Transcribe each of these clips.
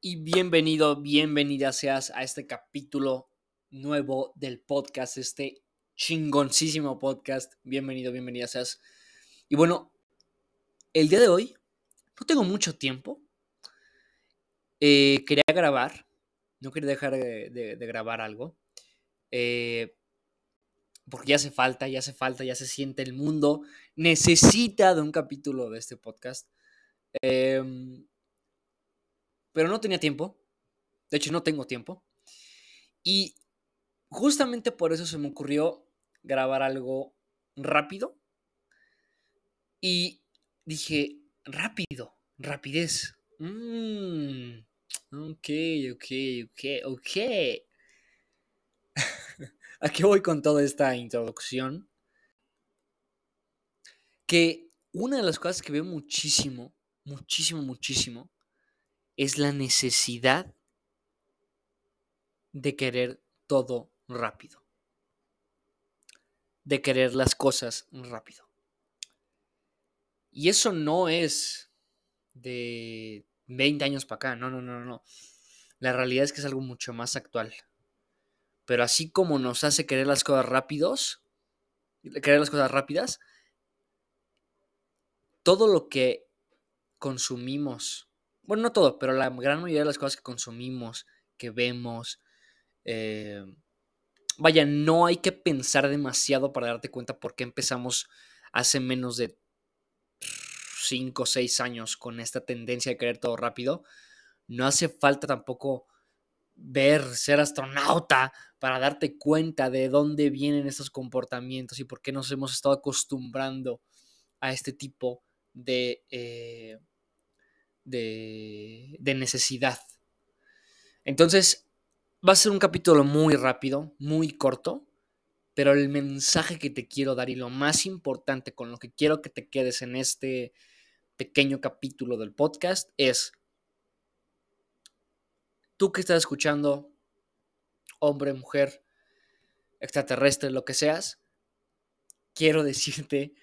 y bienvenido, bienvenida seas a este capítulo nuevo del podcast, este chingoncísimo podcast. Bienvenido, bienvenida seas. Y bueno, el día de hoy no tengo mucho tiempo. Eh, quería grabar, no quería dejar de, grabar algo. Eh, porque ya hace falta, ya hace falta, ya se siente el mundo. Necesita de un capítulo de este podcast. Eh, pero no tenía tiempo. De hecho, no tengo tiempo. Y justamente por eso se me ocurrió grabar algo rápido. Y dije, rápido, rapidez. Mm, ok, ok, ok, ok. ¿A qué voy con toda esta introducción? Que una de las cosas que veo muchísimo, muchísimo, muchísimo, es la necesidad de querer todo rápido. De querer las cosas rápido. Y eso no es de 20 años para acá, no, no, no, no. La realidad es que es algo mucho más actual. Pero así como nos hace querer las cosas rápidos, querer las cosas rápidas, todo lo que consumimos bueno, no todo, pero la gran mayoría de las cosas que consumimos, que vemos, eh, vaya, no hay que pensar demasiado para darte cuenta por qué empezamos hace menos de 5 o 6 años con esta tendencia de querer todo rápido. No hace falta tampoco ver, ser astronauta para darte cuenta de dónde vienen estos comportamientos y por qué nos hemos estado acostumbrando a este tipo de, eh, de, necesidad. Entonces, va a ser un capítulo muy rápido, muy corto, pero el mensaje que te quiero dar y lo más importante con lo que quiero que te quedes en este pequeño capítulo del podcast es, tú que estás escuchando, hombre, mujer, extraterrestre, lo que seas, quiero decirte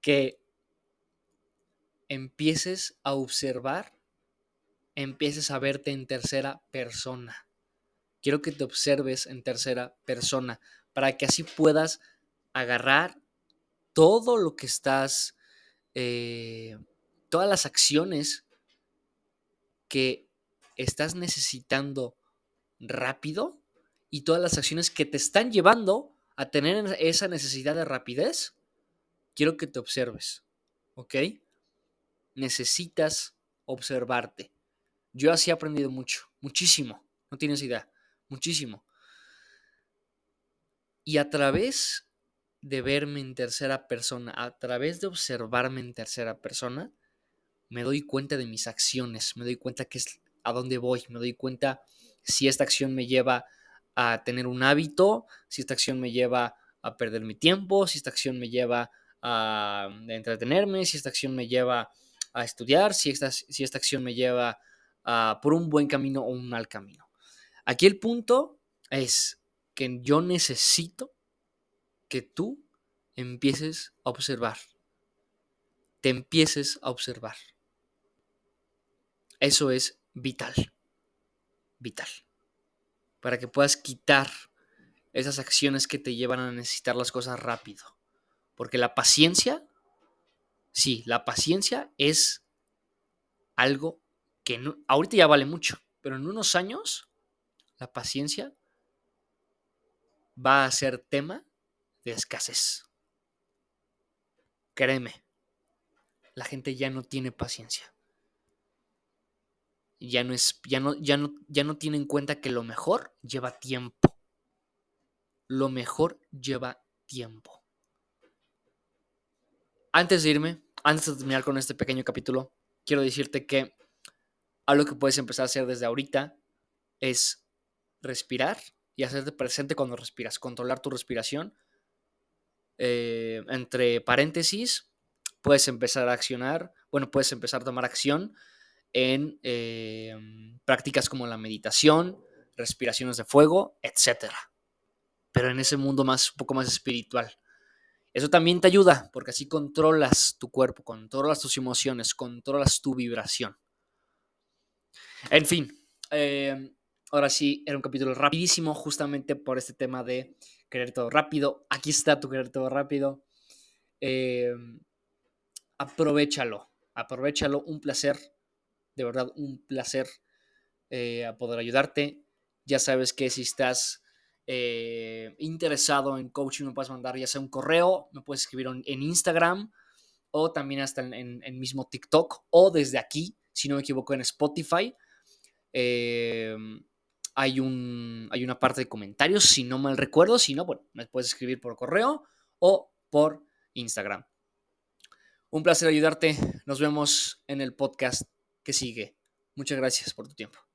que empieces a observar, empieces a verte en tercera persona. Quiero que te observes en tercera persona para que así puedas agarrar todo lo que estás, eh, todas las acciones que estás necesitando rápido y todas las acciones que te están llevando a tener esa necesidad de rapidez, quiero que te observes, ¿ok? Necesitas observarte. Yo así he aprendido mucho, muchísimo, no tienes idea, muchísimo. Y a través de verme en tercera persona, a través de observarme en tercera persona, me doy cuenta de mis acciones, me doy cuenta que es a dónde voy, me doy cuenta si esta acción me lleva a tener un hábito, si esta acción me lleva a perder mi tiempo, si esta acción me lleva a entretenerme, si esta acción me lleva a estudiar, si esta, si esta acción me lleva por un buen camino o un mal camino. Aquí el punto es que yo necesito que tú empieces a observar. Te empieces a observar. Eso es vital. Vital. Para que puedas quitar esas acciones que te llevan a necesitar las cosas rápido. Porque la paciencia Sí, la paciencia es algo que no, ahorita ya vale mucho, pero en unos años la paciencia va a ser tema de escasez. Créeme, la gente ya no tiene paciencia. Ya no, es, ya, no, ya, no, ya no tiene en cuenta que lo mejor lleva tiempo. Lo mejor lleva tiempo. Antes de irme, antes de terminar con este pequeño capítulo, quiero decirte que algo que puedes empezar a hacer desde ahorita es respirar y hacerte presente cuando respiras, controlar tu respiración. Eh, entre paréntesis, puedes empezar a accionar, bueno, puedes empezar a tomar acción en eh, prácticas como la meditación, respiraciones de fuego, etc. Pero en ese mundo más, un poco más espiritual. Eso también te ayuda porque así controlas tu cuerpo, controlas tus emociones, controlas tu vibración. En fin, eh, ahora sí, era un capítulo rapidísimo justamente por este tema de querer todo rápido. Aquí está tu querer todo rápido. Eh, aprovechalo, aprovechalo, un placer, de verdad, un placer eh, a poder ayudarte. Ya sabes que si estás eh, interesado en coaching, me puedes mandar ya sea un correo, me puedes escribir en, Instagram o también hasta en, en, mismo TikTok o desde aquí, si no me equivoco, en Spotify. hay, un, hay una parte de comentarios, si no mal recuerdo, si no, bueno, me puedes escribir por correo o por Instagram. Un placer ayudarte. Nos vemos en el podcast que sigue. Muchas gracias por tu tiempo.